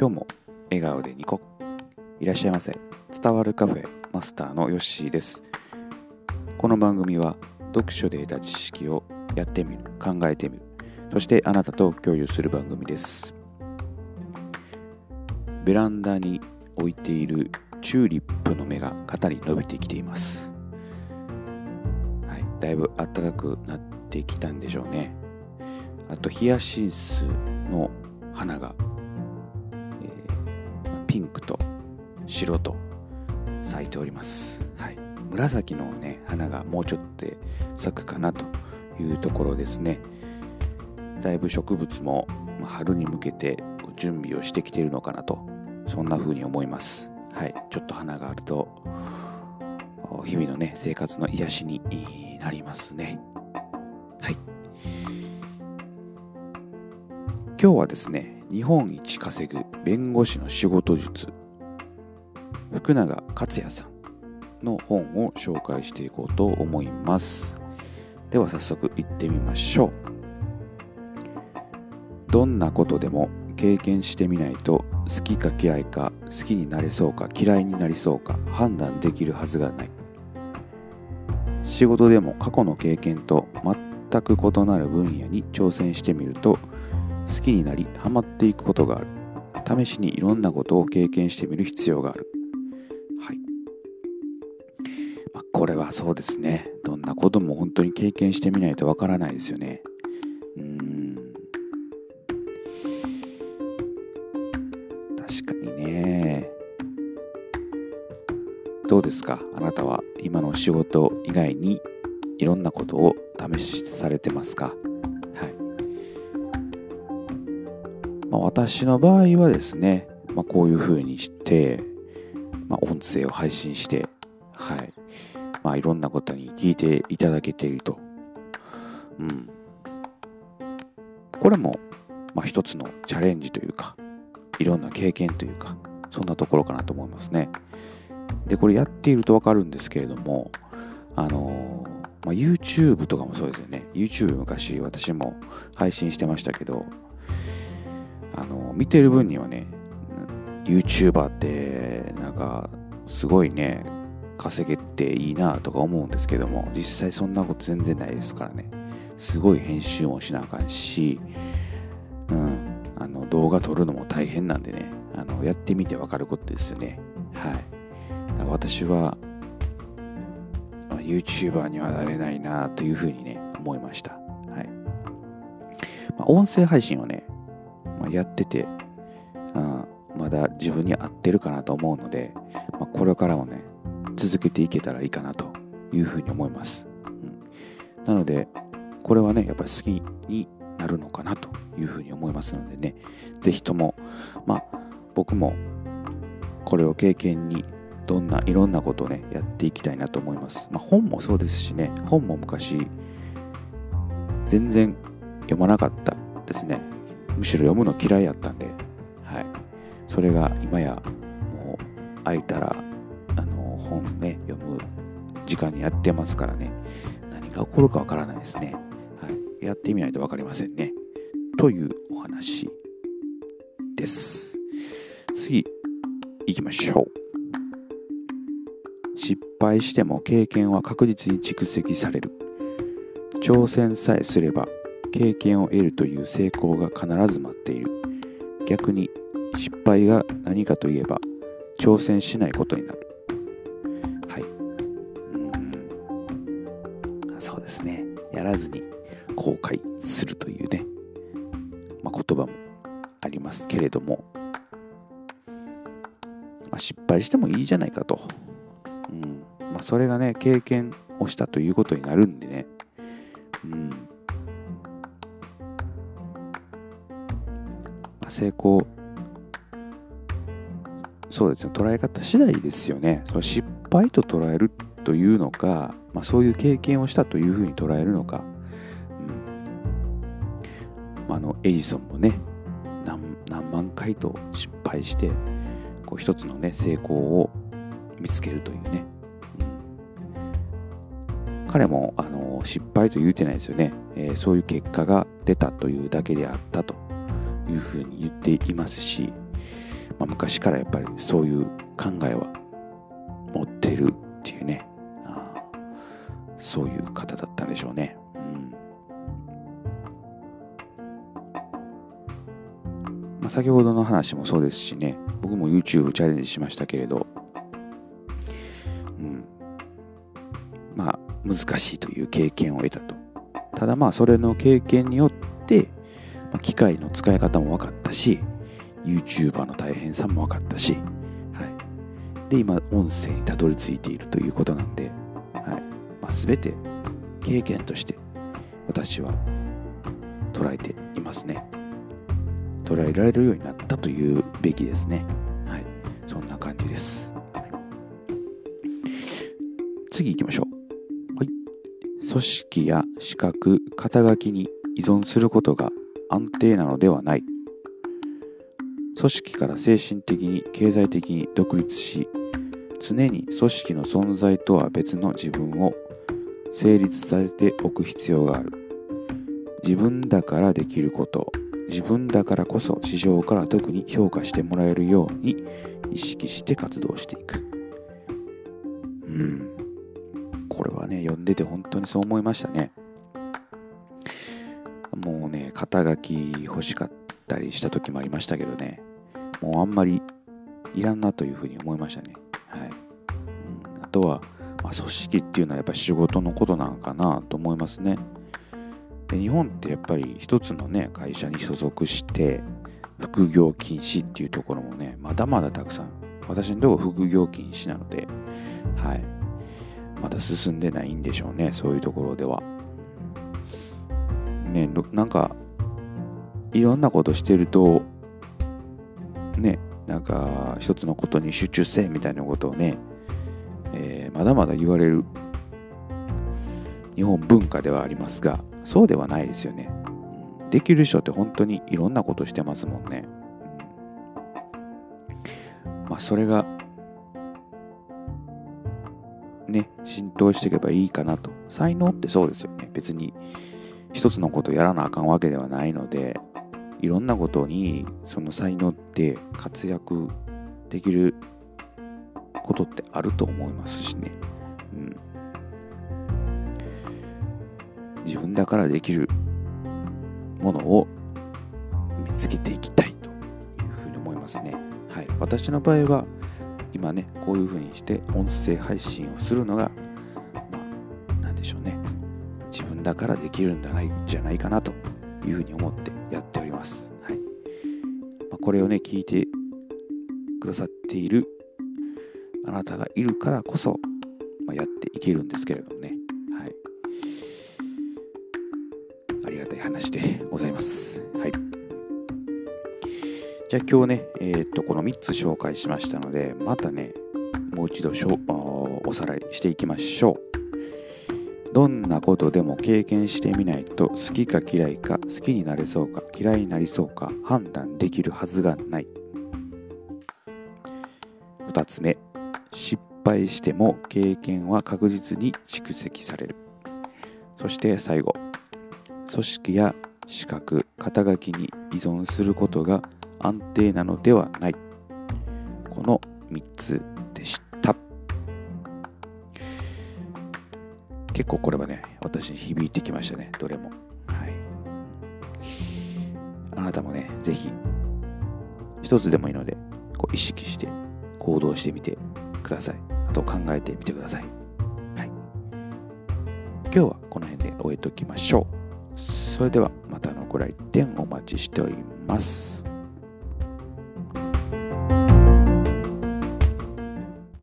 今日も笑顔でニコいらっしゃいませ。伝わるカフェマスターのヨッシーです。この番組は読書で得た知識をやってみる。考えてみる。そしてあなたと共有する番組です。ベランダに置いているチューリップの芽が肩に伸びてきています。はい。だいぶ暖かくなってきたんでしょうね。あとヒヤシンスの花がピンクと白と咲いております、はい、紫のね花がもうちょっと咲くかなというところですね。だいぶ植物も春に向けて準備をしてきているのかなとそんな風に思います。はい。ちょっと花があると日々のね生活の癒しになりますね。はい。今日はですね日本一稼ぐ弁護士の仕事術。福永克也さんの本を紹介していこうと思います。では早速行ってみましょう。どんなことでも経験してみないと好きか嫌いか好きになれそうか嫌いになりそうか判断できるはずがない。仕事でも過去の経験と全く異なる分野に挑戦してみると好きになりハマっていくことがある。試しにいろんなことを経験してみる必要がある。はい、まあ、これはそうですね。どんなことも本当に経験してみないとわからないですよね。うん。確かにね。どうですか？あなたは今の仕事以外にいろんなことを試しされてますか？まあ、私の場合はですね、まあ、こういうふうにして、まあ、音声を配信して、はい。まあ、いろんなことに聞いていただけていると。うん。これも、まあ、一つのチャレンジというか、いろんな経験というか、そんなところかなと思いますね。で、これやっているとわかるんですけれども、あのー、まあ、YouTube とかもそうですよね。YouTube 昔私も配信してましたけど、あの見てる分にはね YouTuber ってなんかすごいね稼げていいなとか思うんですけども実際そんなこと全然ないですからね。すごい編集もしなあかんし、うん、あの動画撮るのも大変なんでねあのやってみてわかることですよね。はい。私は YouTuber にはなれないなというふうにね思いました。はい、まあ、音声配信をねまあ、やってて、あまだ自分に合ってるかなと思うので、まあ、これからもね、続けていけたらいいかなというふうに思います。うん、なので、これはね、やっぱり好きになるのかなというふうに思いますのでね、ぜひとも、まあ、僕もこれを経験にどんないろんなことをね、やっていきたいなと思います。まあ、本もそうですしね、本も昔、全然読まなかったですね。むしろ読むの嫌いやったんで、はい、それが今やもう空いたらあの本ね読む時間にやってますからね。何が起こるかわからないですね、はい、やってみないと分かりませんね。というお話です。次行きましょう。失敗しても経験は確実に蓄積される。挑戦さえすれば経験を得るという成功が必ず待っている。逆に失敗が何かといえば挑戦しないことになる。はい。うん。そうですね。やらずに後悔するというね、まあ、言葉もありますけれども、まあ、失敗してもいいじゃないかと、うん。まあ、それがね経験をしたということになるんでね、うん、成功。そうですね。捉え方次第ですよね。その失敗と捉えるというのか、まあ、そういう経験をしたというふうに捉えるのか、うん、あのエジソンもね何万回と失敗してこう一つのね成功を見つけるというね、うん、彼もあの失敗と言うてないですよね、えー、そういう結果が出たというだけであったと。いうふうに言っていますし、まあ、昔からやっぱりそういう考えは持ってるっていうねあそういう方だったんでしょうね。うん。ま、先ほどの話もそうですしね僕も YouTube チャレンジしましたけれど、うん、まあ難しいという経験を得たと。ただまあそれの経験によって、まあ、機械の使い方も分かったし YouTuber の大変さも分かったし、はい、で今音声にたどり着いているということなんで、はい。まあ、全て経験として私は捉えていますね。捉えられるようになったというべきですね。はい。そんな感じです、はい、次行きましょう。はい。組織や資格肩書きに依存することが安定なのではない。組織から精神的に経済的に独立し常に組織の存在とは別の自分を成立させておく必要がある。自分だからできること自分だからこそ市場から特に評価してもらえるように意識して活動していく。うん。これはね読んでて本当にそう思いましたね。もうね肩書き欲しかったりした時もありましたけどねもうあんまりいらんなというふうに思いましたね。はい。うん、あとは、まあ、組織っていうのはやっぱ仕事のことなのかなと思いますね。で日本ってやっぱり一つのね会社に所属して副業禁止っていうところもねまだまだたくさん私のとこ副業禁止なのではいまだ進んでないんでしょうねそういうところではねなんかいろんなことしてるとね、なんか一つのことに集中せみたいなことをね、えー、まだまだ言われる日本文化ではありますが、そうではないですよね。できる人って本当にいろんなことしてますもんね。まあ、それが、ね、浸透していけばいいかなと。才能ってそうですよね。別に一つのことやらなあかんわけではないので、いろんなことにその才能って活躍できることってあると思いますしね、うん、自分だからできるものを見つけていきたいというふうに思いますね。はい、私の場合は今ねこういうふうにして音声配信をするのがまあ何でしょうね。だからできるんじゃないじゃないかなというふうに思ってやっております。はいまあ、これをね、聞いてくださっているあなたがいるからこそ、まあ、やっていけるんですけれどもね。はい。ありがたい話でございます。はい。じゃあ今日ね、えー、っと、この3つ紹介しましたので、またね、もう一度しょおさらいしていきましょう。どんなことでも経験してみないと好きか嫌いか好きになれそうか嫌いになりそうか判断できるはずがない。2つ目。失敗しても経験は確実に蓄積される。そして最後。組織や資格肩書きに依存することが安定なのではない。この3つ。結構これはね、私に響いてきましたね、どれも。はい。あなたもね、ぜひ、一つでもいいので、こう意識して行動してみてください。あと考えてみてください。はい。今日はこの辺で終えておきましょう。それではまたのご来店お待ちしております。